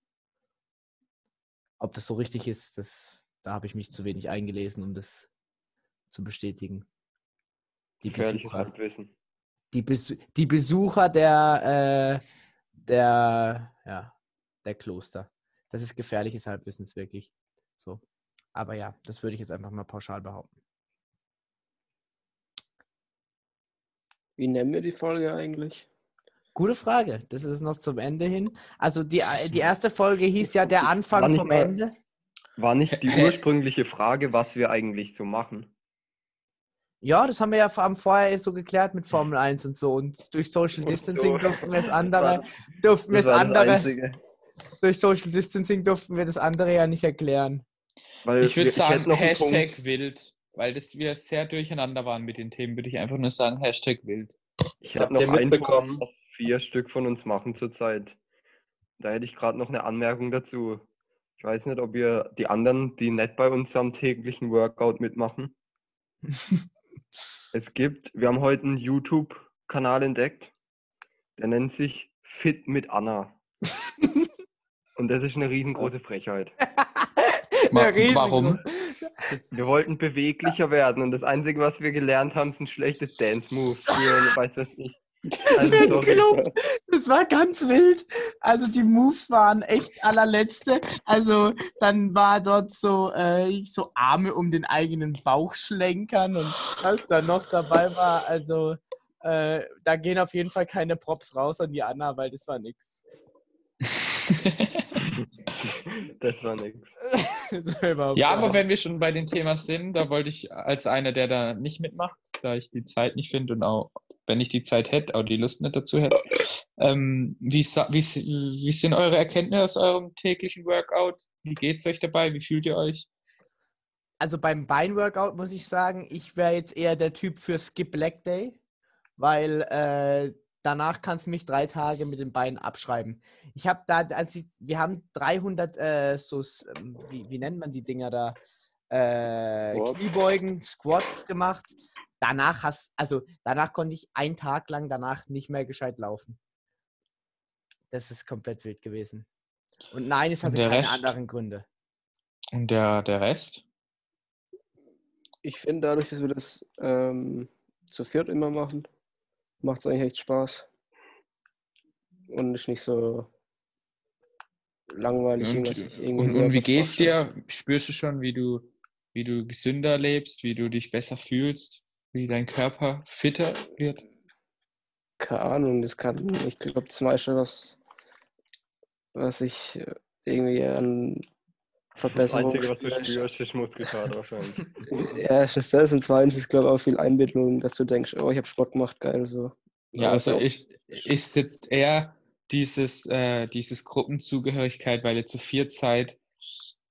Ob das so richtig ist, das, da habe ich mich zu wenig eingelesen, um das zu bestätigen. Die Gefährliches Besucher, Halbwissen. die, Besu die Besucher der, äh, der, ja, der Kloster. Das ist gefährliches Halbwissens, wirklich. So. Aber ja, das würde ich jetzt einfach mal pauschal behaupten. Wie nennen wir die Folge eigentlich? Gute Frage. Das ist noch zum Ende hin. Also die, die erste Folge hieß ja der Anfang vom mal- Ende. War nicht die ursprüngliche Frage, was wir eigentlich so machen? Ja, das haben wir ja am vorher so geklärt mit Formel 1 und so. Und durch Social Distancing *laughs* durften wir das Das andere, durften wir das andere, durch Social Distancing durften wir das andere ja nicht erklären. Weil Ich würde sagen, Punkt. Hashtag wild, weil das wir sehr durcheinander waren mit den Themen, würde ich einfach nur sagen, Hashtag wild. Ich habe noch mitbekommen? Punkt, was vier Stück von uns machen zurzeit. Da hätte ich gerade noch eine Anmerkung dazu. Ich weiß nicht, ob ihr die anderen, die nicht bei uns am täglichen Workout mitmachen. *laughs* Es gibt, wir haben heute einen YouTube-Kanal entdeckt, der nennt sich Fit mit Anna. *laughs* Und das ist eine riesengroße Frechheit. *laughs* Riesen- warum? Wir wollten beweglicher werden und das Einzige, was wir gelernt haben, sind schlechte Dance-Moves weiß was ich. *laughs* Also. Das war ganz wild. Also die Moves waren echt allerletzte. Also dann war dort so, äh, so Arme um den eigenen Bauch schlenkern und was da noch dabei war. Also äh, da gehen auf jeden Fall keine Props raus an die Anna, weil das war nix. *laughs* *laughs* Das war nix. *laughs* Das Ja, aber wenn wir schon bei dem Thema sind, da wollte ich als einer, der da nicht mitmacht, da ich die Zeit nicht finde und auch, wenn ich die Zeit hätte, auch die Lust nicht dazu hätte, ähm, wie, wie, wie sind eure Erkenntnisse aus eurem täglichen Workout? Wie geht's euch dabei? Wie fühlt ihr euch? Also beim Beinworkout muss ich sagen, ich wäre jetzt eher der Typ für Skip Leg Day, weil äh, danach kannst du mich drei Tage mit den Beinen abschreiben. Ich habe da, also ich, wir haben 300, äh, so, ähm, wie, wie nennt man die Dinger da? Äh, Squats. Kniebeugen, Squats gemacht. Danach hast, also danach konnte ich einen Tag lang danach nicht mehr gescheit laufen. Das ist komplett wild gewesen. Und nein, es hatte keine Rest? anderen Gründe. Und der, der Rest? Ich finde, dadurch, dass wir das ähm, zu viert immer machen, macht es eigentlich echt Spaß. Und ist nicht so langweilig, Und, irgendwas und, und wie geht's dir? Spürst du schon, wie du, wie du gesünder lebst, wie du dich besser fühlst, wie dein Körper fitter wird? Keine Ahnung, das kann, ich glaube, das meiste, was, was ich äh, irgendwie an Das Verbesserung Einzige, was du spürst, ist Muskelkater wahrscheinlich. *laughs* Ja, es ist das und zweitens ist, glaube ich, auch viel Einbildung, dass du denkst, oh, ich habe Sport gemacht, geil, so. Ja, also ich, ich sitze eher dieses, äh, dieses Gruppenzugehörigkeit, weil ihr zu viert seid,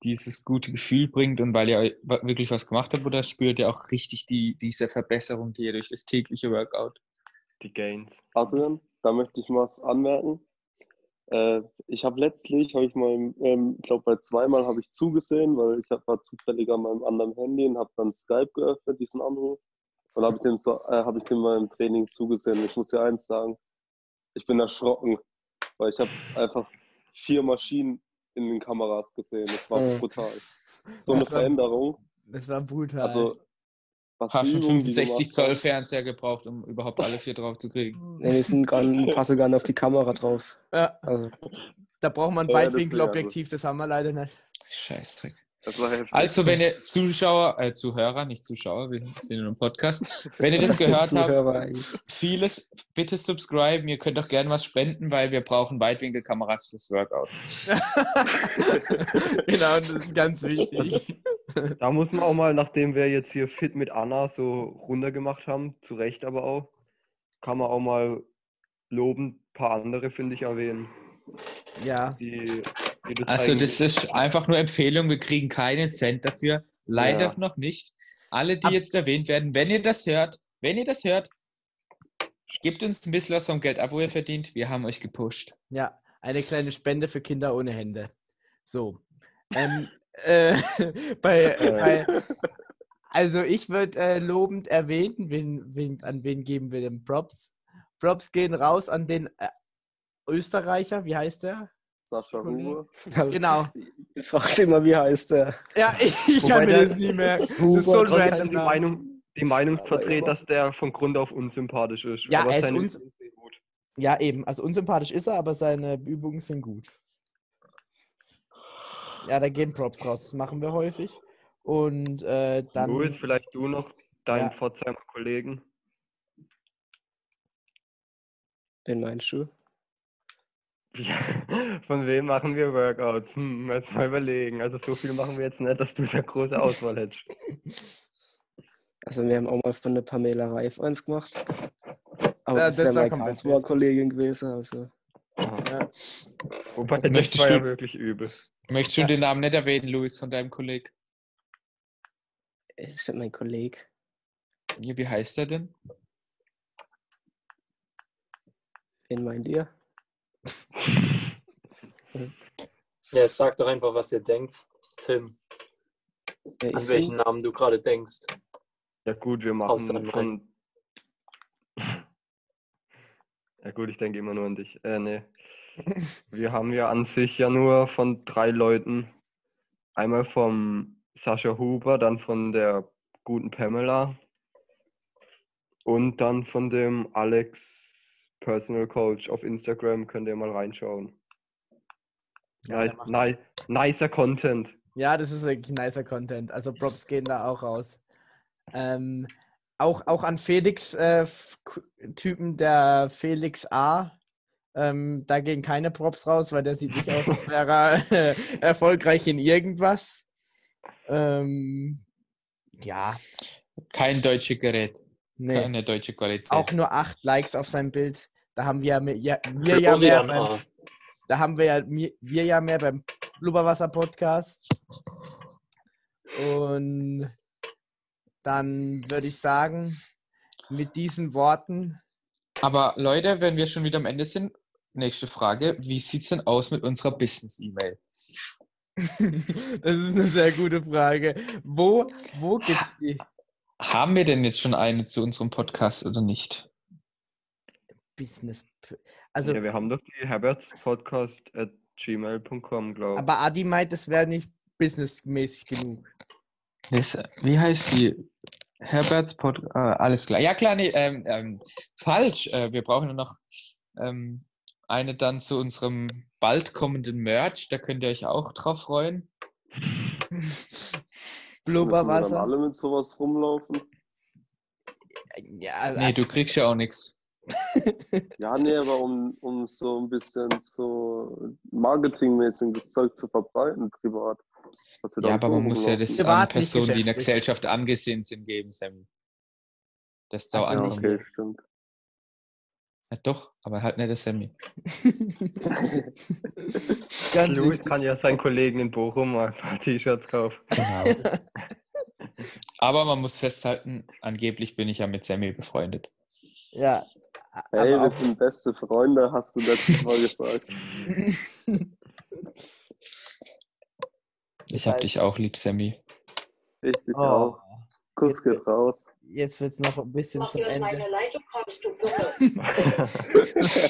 dieses gute Gefühl bringt und weil ihr wirklich was gemacht habt, oder spürt ihr auch richtig die, diese Verbesserung, die ihr durch das tägliche Workout? Die Gains. Adrian, da möchte ich was anmerken. Äh, ich habe letztlich, habe ich mal, ähm, ich glaube bei zweimal habe ich zugesehen, weil ich hab- war zufällig an meinem anderen Handy und habe dann Skype geöffnet, diesen Anruf. Und habe ich dem so, äh, habe ich dem mal im Training zugesehen. Ich muss dir eins sagen, ich bin erschrocken, weil ich habe einfach vier Maschinen in den Kameras gesehen. Das war Ja. brutal. *laughs* So eine war- Veränderung. Das war brutal. Also was Hast die schon Übungen, die 65 gemacht Zoll. Fernseher gebraucht, um überhaupt alle vier drauf zu kriegen. *laughs* Nee, die sind gar, passen gar nicht auf die Kamera drauf. ja, Also, da braucht man ein Weitwinkelobjektiv, das haben wir leider nicht. Scheißdreck. Das war heftig. Also, wenn ihr Zuschauer, äh, Zuhörer, nicht Zuschauer, wir sind in einem Podcast, wenn ihr das *laughs* gehört habt, eigentlich. vieles, bitte subscriben. Ihr könnt auch gerne was spenden, weil wir brauchen Weitwinkelkameras fürs Workout. *laughs* genau, das ist ganz wichtig. Da muss man auch mal, nachdem wir jetzt hier Fit mit Anna so runtergemacht haben, zu Recht aber auch, kann man auch mal lobend ein paar andere, finde ich, erwähnen. Ja, Die, die das Also, das ist einfach nur Empfehlung. Wir kriegen keinen Cent dafür. Leider Ja. noch nicht. Alle, die Ab- jetzt erwähnt werden, wenn ihr das hört, wenn ihr das hört, gebt uns ein bisschen was vom Geld ab, wo ihr verdient. Wir haben euch gepusht. ja, eine kleine Spende für Kinder ohne Hände. So. Ähm, äh, *laughs* bei, bei, also ich würde äh, lobend erwähnen, wen, wen, an wen geben wir denn Props? Props gehen raus an den äh, Österreicher, wie heißt der? Sascha Huber. Genau. Ich frage immer, wie heißt der? Ja, *laughs* ich, ich Wobei kann mir der- das nie merken. Das Huber ist so ein random die. Meinung, die Meinung vertreten, dass der von Grund auf unsympathisch ist. Ja, aber er ist seine uns-. Ja, eben. Also unsympathisch ist er, aber seine Übungen sind gut. Ja, da gehen Props raus. Das machen wir häufig. Und äh, dann. Louis, vielleicht du noch, deinen Ja. Pforzheimer Kollegen. Den meinst du? Ja, *laughs* von wem machen wir Workouts? Hm, jetzt mal überlegen. Also so viel machen wir jetzt nicht, dass du da große Auswahl hättest. *laughs* Also wir haben auch mal von der Pamela Reif eins gemacht. Aber Ja, das, das wäre war meine komplett Karlsruher-Kollegin gewesen. Also Ja. Wobei, das Möchtest war ja du- wirklich übel. Möchtest du Ja. den Namen nicht erwähnen, Luis, von deinem Kollegen? es ist nicht mein Kollege. Ja, wie heißt er denn? Wen meint ihr? *laughs* Ja, sag doch einfach, was ihr denkt. Tim, Ja, an welchen find- Namen du gerade denkst. Ja gut, wir machen an von... *laughs* Ja gut, ich denke immer nur an dich. Äh, nee. Wir haben ja an sich ja nur von drei Leuten. Einmal vom Sascha Huber, dann von der guten Pamela und dann von dem Alex Personal Coach auf Instagram. Könnt ihr mal reinschauen. Ja, Ni nicer Content. Ja, das ist wirklich nicer Content. Also Props gehen da auch raus. Ähm, auch, auch an Felix äh, Typen, der Felix A. Ähm, da gehen keine Props raus, weil der sieht nicht aus, als wäre er äh, *laughs* erfolgreich in irgendwas. Ähm, ja, Kein deutsches Gerät. nee. Keine deutsche Qualität. Auch nur acht Likes auf sein Bild. Da haben wir ja, mehr- ja, wir ja mehr beim, da haben wir ja wir, wir ja mehr beim Blubberwasser Podcast. Und dann würde ich sagen, mit diesen Worten, Aber Leute, wenn wir schon wieder am Ende sind, nächste Frage. Wie sieht es denn aus mit unserer Business-E-Mail? *laughs* das ist eine sehr gute Frage. Wo, wo gibt's die? Haben wir denn jetzt schon eine zu unserem Podcast oder nicht? Business. Also, ja, wir haben doch die Herbertspodcast at gmail.com, glaube ich. aber Adi meint, das wäre nicht businessmäßig genug. Das, wie heißt die? Herberts Pod. Äh, alles klar. Ja, klar, nee, ähm, ähm, falsch. Äh, wir brauchen nur noch ähm, eine dann zu unserem bald kommenden Merch. Da könnt ihr euch auch drauf freuen. *laughs* Wir dann Blubberwasser. alle mit sowas rumlaufen? Ja, also, Nee, du kriegst ja auch nichts. *laughs* Ja, nee, aber um, um so ein bisschen so marketingmäßig das Zeug zu verbreiten, privat. Ja, aber so man muss ja das an Personen, die in der. Gesellschaft angesehen sind, geben, Sammy. Das ist Ach auch so, Ja, einfach. okay, stimmt. Ja, doch, aber halt nicht der Sammy. *laughs* Ganz Louis wichtig. kann ja seinen Kollegen in Bochum mal ein paar T-Shirts kaufen. Genau. *laughs* aber man muss festhalten, angeblich bin ich ja mit Sammy befreundet. Ja. Hey, wir auch, sind beste Freunde, hast du letztes Mal gesagt. Ich hab dich auch lieb, Sammy. Richtig oh, auch. Kuss geht raus. Jetzt wird es noch ein bisschen Mach zum Ende. meiner Leitung kommst, du *laughs* Dumme. *laughs*